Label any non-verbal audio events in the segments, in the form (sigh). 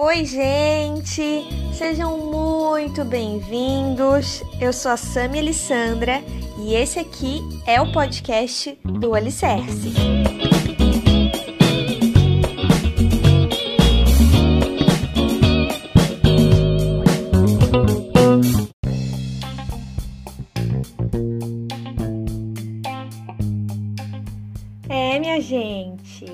Oi, gente! Sejam muito bem-vindos. Eu sou a Sami Alessandra e esse aqui é o podcast do Alicerce.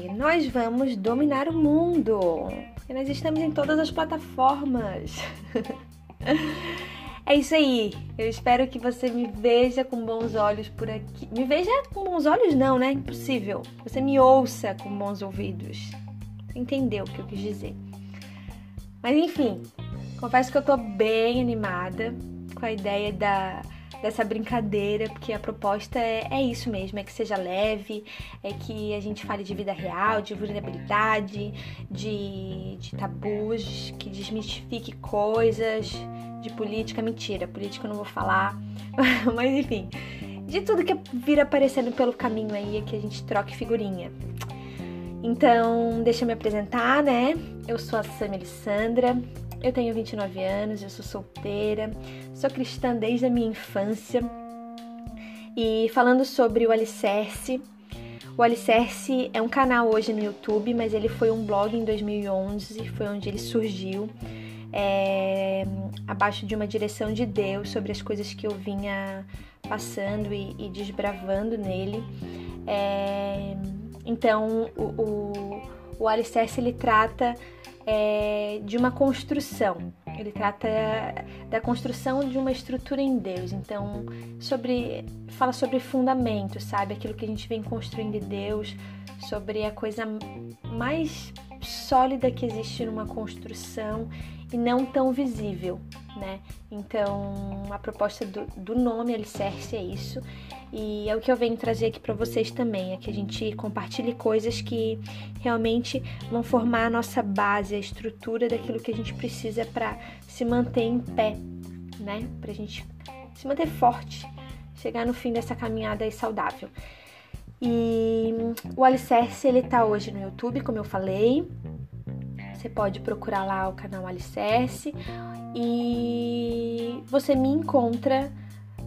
Nós vamos dominar o mundo. E nós estamos em todas as plataformas. (laughs) é isso aí. Eu espero que você me veja com bons olhos por aqui. Me veja com bons olhos, não, né? Impossível. Você me ouça com bons ouvidos. Entendeu o que eu quis dizer. Mas enfim, confesso que eu tô bem animada com a ideia da dessa brincadeira, porque a proposta é, é isso mesmo, é que seja leve, é que a gente fale de vida real, de vulnerabilidade, de, de tabus, que desmistifique coisas, de política, mentira, política eu não vou falar, (laughs) mas enfim, de tudo que vira aparecendo pelo caminho aí, é que a gente troque figurinha. Então, deixa eu me apresentar, né? Eu sou a Samia Alessandra, eu tenho 29 anos, eu sou solteira, sou cristã desde a minha infância. E falando sobre o Alicerce, o Alicerce é um canal hoje no YouTube, mas ele foi um blog em 2011, foi onde ele surgiu, é, abaixo de uma direção de Deus sobre as coisas que eu vinha passando e, e desbravando nele. É, então, o, o, o Alicerce ele trata é, de uma construção. Ele trata da construção de uma estrutura em Deus. Então, sobre fala sobre fundamento, sabe? Aquilo que a gente vem construindo em Deus, sobre a coisa mais sólida que existe numa construção e não tão visível, né? Então, a proposta do, do nome Alicerce é isso. E é o que eu venho trazer aqui para vocês também, é que a gente compartilhe coisas que realmente vão formar a nossa base, a estrutura daquilo que a gente precisa para se manter em pé, né? Pra gente se manter forte, chegar no fim dessa caminhada aí saudável. E o Alicerce, ele tá hoje no YouTube, como eu falei. Você pode procurar lá o canal Alicerce e você me encontra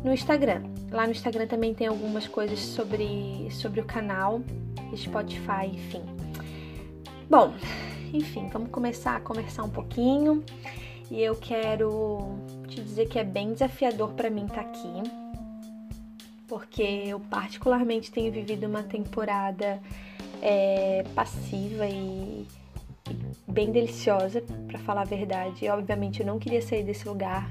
no Instagram. Lá no Instagram também tem algumas coisas sobre, sobre o canal, Spotify, enfim. Bom, enfim, vamos começar a conversar um pouquinho. E eu quero te dizer que é bem desafiador para mim estar tá aqui, porque eu particularmente tenho vivido uma temporada é, passiva e, bem deliciosa, para falar a verdade. E, obviamente eu não queria sair desse lugar,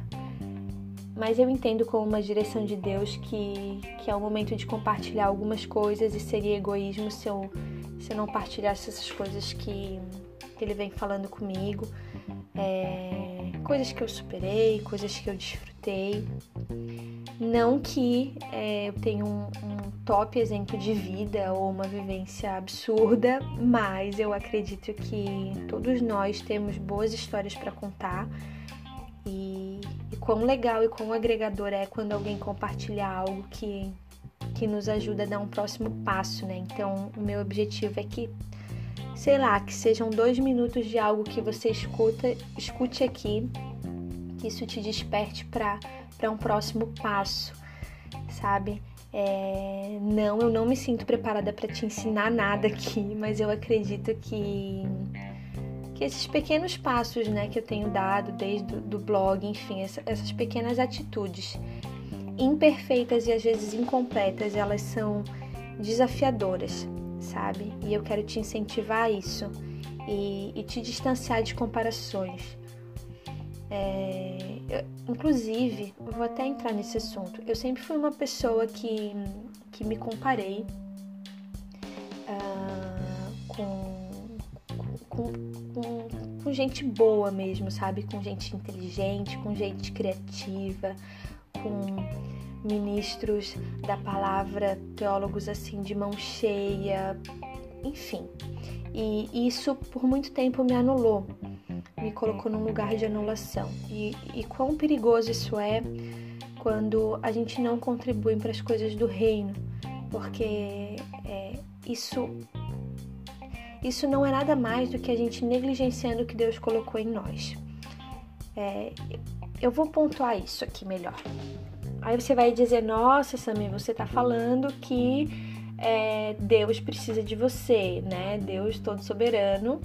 mas eu entendo como uma direção de Deus que, que é o momento de compartilhar algumas coisas e seria egoísmo se eu, se eu não partilhasse essas coisas que, Ele vem falando comigo, é, coisas que eu superei, coisas que eu desfrutei. Não que é, eu tenha um, um top exemplo de vida ou uma vivência absurda, mas eu acredito que todos nós temos boas histórias para contar e quão legal e quão agregador é quando alguém compartilha algo que, que nos ajuda a dar um próximo passo, né? Então, o meu objetivo é que, sei lá, que sejam dois minutos de algo que você escuta, escute aqui, que isso te desperte para um próximo passo, sabe? É, não, eu não me sinto preparada para te ensinar nada aqui, (laughs) mas eu acredito que que esses pequenos passos né, que eu tenho dado desde o do blog, enfim, essa, essas pequenas atitudes imperfeitas e às vezes incompletas, elas são desafiadoras, sabe? E eu quero te incentivar a isso e, e te distanciar de comparações. É, eu, inclusive, eu vou até entrar nesse assunto. Eu sempre fui uma pessoa que, que me comparei uh, com com, com, com gente boa mesmo, sabe? Com gente inteligente, com gente criativa, com ministros da palavra, teólogos assim de mão cheia, enfim. E isso por muito tempo me anulou, me colocou num lugar de anulação. E, e quão perigoso isso é quando a gente não contribui para as coisas do reino, porque é, isso isso não é nada mais do que a gente negligenciando o que Deus colocou em nós. É, eu vou pontuar isso aqui melhor. Aí você vai dizer, nossa, Samir, você está falando que é, Deus precisa de você, né? Deus todo soberano,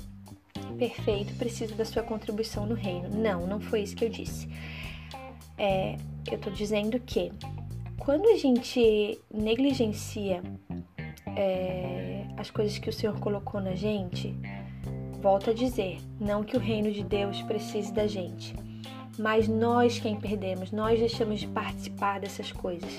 perfeito, precisa da sua contribuição no reino. Não, não foi isso que eu disse. É, eu estou dizendo que quando a gente negligencia é, as coisas que o Senhor colocou na gente, volto a dizer, não que o reino de Deus precise da gente, mas nós quem perdemos, nós deixamos de participar dessas coisas,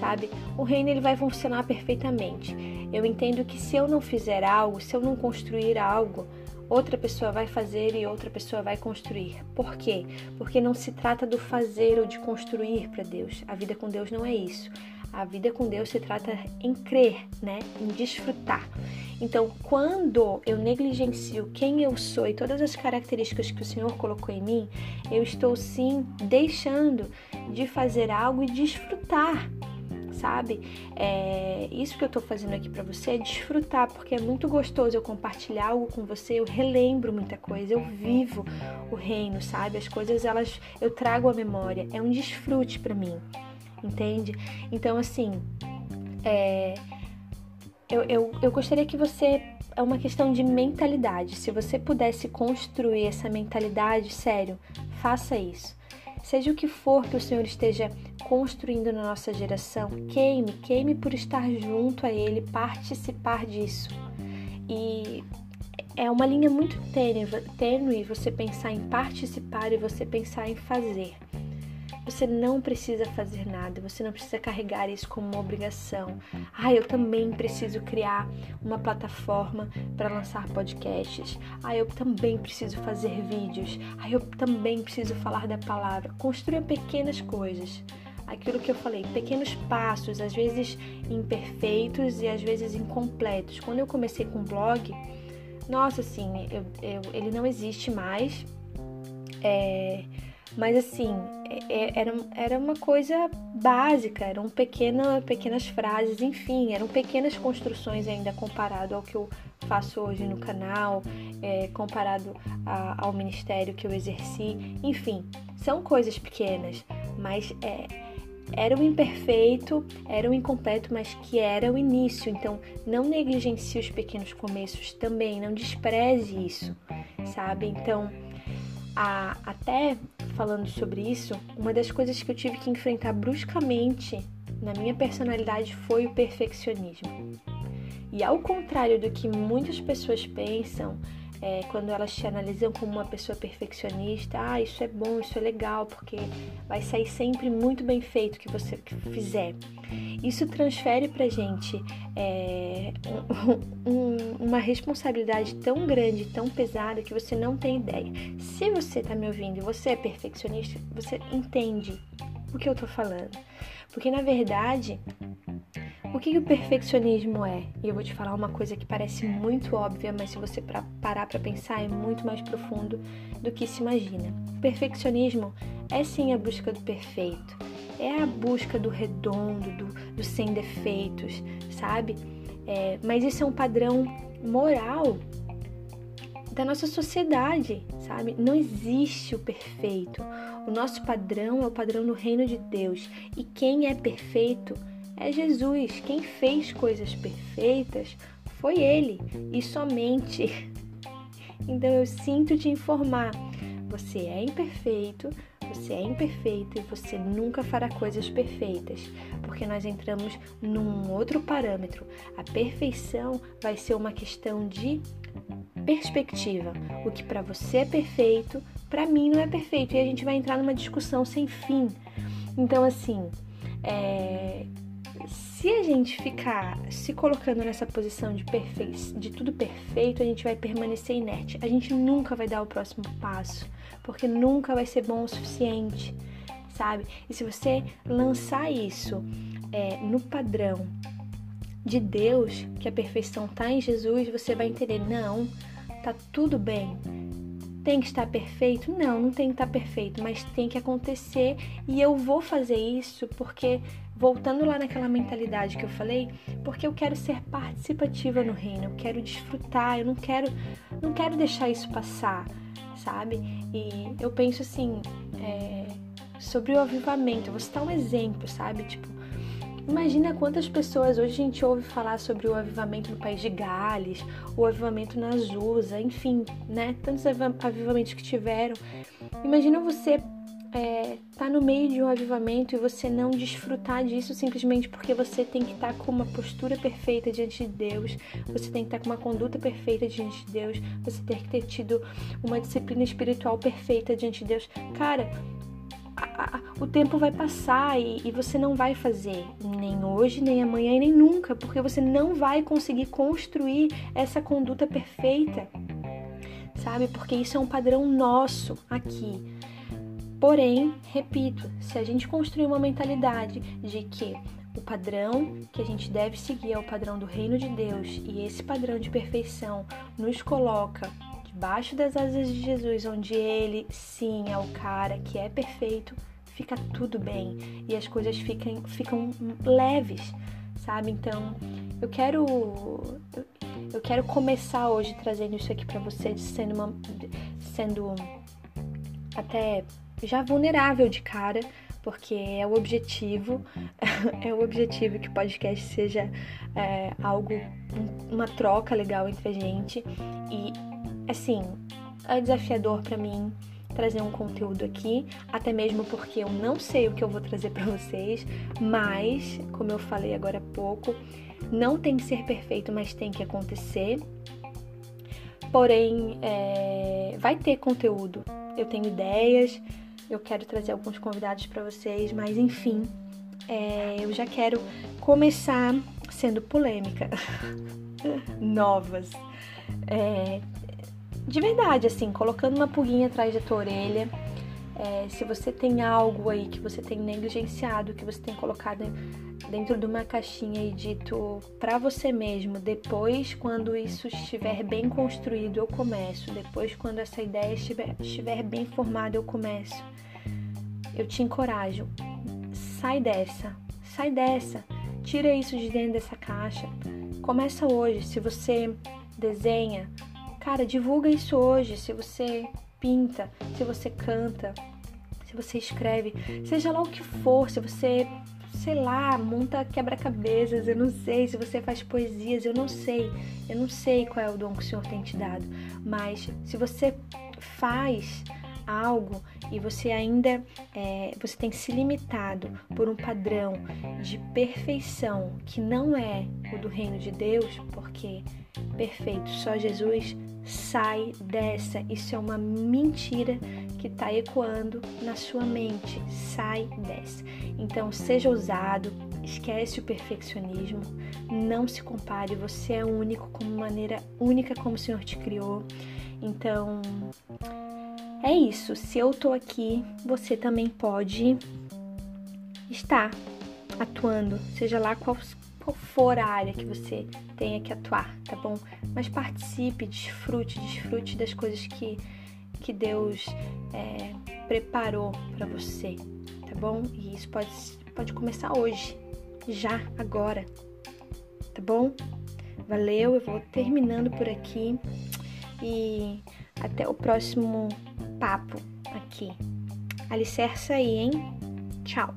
sabe? O reino ele vai funcionar perfeitamente. Eu entendo que se eu não fizer algo, se eu não construir algo, outra pessoa vai fazer e outra pessoa vai construir. Por quê? Porque não se trata do fazer ou de construir para Deus. A vida com Deus não é isso. A vida com Deus se trata em crer, né? Em desfrutar. Então, quando eu negligencio quem eu sou e todas as características que o Senhor colocou em mim, eu estou sim deixando de fazer algo e desfrutar sabe? É, isso que eu tô fazendo aqui para você é desfrutar, porque é muito gostoso eu compartilhar algo com você, eu relembro muita coisa, eu vivo o reino, sabe? As coisas elas eu trago a memória, é um desfrute para mim, entende? Então, assim, é, eu, eu, eu gostaria que você. É uma questão de mentalidade. Se você pudesse construir essa mentalidade, sério, faça isso. Seja o que for que o Senhor esteja construindo na nossa geração, queime, queime por estar junto a Ele, participar disso. E é uma linha muito tênue, tênue você pensar em participar e você pensar em fazer. Você não precisa fazer nada, você não precisa carregar isso como uma obrigação. Ah, eu também preciso criar uma plataforma para lançar podcasts. Ah, eu também preciso fazer vídeos. Ah, eu também preciso falar da palavra. Construa pequenas coisas. Aquilo que eu falei, pequenos passos, às vezes imperfeitos e às vezes incompletos. Quando eu comecei com o blog, nossa, assim, eu, eu, ele não existe mais. É, mas assim, era, era uma coisa básica, eram pequena, pequenas frases, enfim, eram pequenas construções ainda comparado ao que eu faço hoje no canal, é, comparado a, ao ministério que eu exerci, enfim, são coisas pequenas, mas é, era o imperfeito, era o incompleto, mas que era o início. Então, não negligencie os pequenos começos também, não despreze isso, sabe? Então, a, até falando sobre isso, uma das coisas que eu tive que enfrentar bruscamente na minha personalidade foi o perfeccionismo. E ao contrário do que muitas pessoas pensam, é, quando elas te analisam como uma pessoa perfeccionista, ah, isso é bom, isso é legal, porque vai sair sempre muito bem feito o que você fizer. Isso transfere pra gente é, um, uma responsabilidade tão grande, tão pesada, que você não tem ideia. Se você tá me ouvindo e você é perfeccionista, você entende o que eu tô falando. Porque na verdade, o que, o perfeccionismo é? E eu vou te falar uma coisa que parece muito óbvia, mas se você parar para pensar é muito mais profundo do que se imagina. O perfeccionismo é sim a busca do perfeito, é a busca do redondo, do, do sem defeitos, sabe? É, mas isso é um padrão moral da nossa sociedade, sabe? Não existe o perfeito. O nosso padrão é o padrão do reino de Deus. E quem é perfeito é Jesus. Quem fez coisas perfeitas foi Ele e somente. (laughs) Então eu sinto te informar: você é imperfeito, você é imperfeito e você nunca fará coisas perfeitas, porque nós entramos num outro parâmetro. A perfeição vai ser uma questão de perspectiva. O que para você é perfeito, para mim não é perfeito e a gente vai entrar numa discussão sem fim. Então assim, é, se a gente ficar se colocando nessa posição de, perfe... de tudo perfeito, a gente vai permanecer inerte. A gente nunca vai dar o próximo passo, porque nunca vai ser bom o suficiente, sabe? E se você lançar isso é, no padrão de Deus, que a perfeição está em Jesus, você vai entender: não, tá tudo bem. Tem que estar perfeito? Não, não tem que estar perfeito, mas tem que acontecer e eu vou fazer isso porque voltando lá naquela mentalidade que eu falei, porque eu quero ser participativa no reino, eu quero desfrutar, eu não quero não quero deixar isso passar, sabe? E eu penso assim, é, sobre o avivamento, eu vou citar um exemplo, sabe? Tipo, Imagina quantas pessoas hoje a gente ouve falar sobre o avivamento no país de Gales, o avivamento na Azusa, enfim, né? Tantos avivamentos que tiveram. Imagina você é, tá no meio de um avivamento e você não desfrutar disso simplesmente porque você tem que estar tá com uma postura perfeita diante de Deus, você tem que estar tá com uma conduta perfeita diante de Deus, você tem que ter tido uma disciplina espiritual perfeita diante de Deus. Cara, o tempo vai passar e, e, você não vai fazer, nem hoje, nem amanhã e nem nunca, porque você não vai conseguir construir essa conduta perfeita, sabe? Porque isso é um padrão nosso aqui. Porém, repito, se a gente construir uma mentalidade de que o padrão que a gente deve seguir é o padrão do reino de Deus e esse padrão de perfeição nos coloca debaixo das asas de Jesus, onde ele sim é o cara que é perfeito, fica tudo bem e as coisas ficam, ficam leves, sabe? Então, eu quero eu quero começar hoje trazendo isso aqui para você, sendo uma, sendo até já vulnerável de cara, porque é o objetivo, (laughs) é o objetivo que o podcast seja é, algo, uma troca legal entre a gente e assim, é desafiador para mim trazer um conteúdo aqui, até mesmo porque eu não sei o que eu vou trazer para vocês, mas, como eu falei agora há pouco, não tem que ser perfeito, mas tem que acontecer. Porém, é, vai ter conteúdo. Eu tenho ideias, eu quero trazer alguns convidados para vocês, mas enfim, é, eu já quero começar sendo polêmica. (laughs) Novas. É, de verdade, assim, colocando uma pulguinha atrás da tua orelha. É, se você tem algo aí que você tem negligenciado, que você tem colocado dentro de uma caixinha e dito para você mesmo, depois quando isso estiver bem construído eu começo, depois quando essa ideia estiver, estiver bem formada eu começo. Eu te encorajo, sai dessa, sai dessa, tira isso de dentro dessa caixa. Começa hoje, se você desenha, Cara, divulga isso hoje. Se você pinta, se você canta, se você escreve, seja lá o que for, se você, sei lá, monta quebra-cabeças, eu não sei, se você faz poesias, eu não sei. Eu não sei qual é o dom que o Senhor tem te dado, mas se você faz algo e você ainda é, você tem se limitado por um padrão de perfeição que não é o do reino de Deus, porque perfeito só Jesus sai dessa. Isso é uma mentira que está ecoando na sua mente. Sai dessa. Então seja ousado, esquece o perfeccionismo, não se compare. Você é único como maneira única como o Senhor te criou. Então é isso. Se eu tô aqui, você também pode estar atuando, seja lá qual, for a área que você tenha que atuar, tá bom? Mas participe, desfrute, desfrute das coisas que, que Deus é, preparou para você, tá bom? E isso pode, pode começar hoje, já, agora, tá bom? Valeu, eu vou terminando por aqui e até o próximo papo aqui. Alicerça aí, hein? Tchau!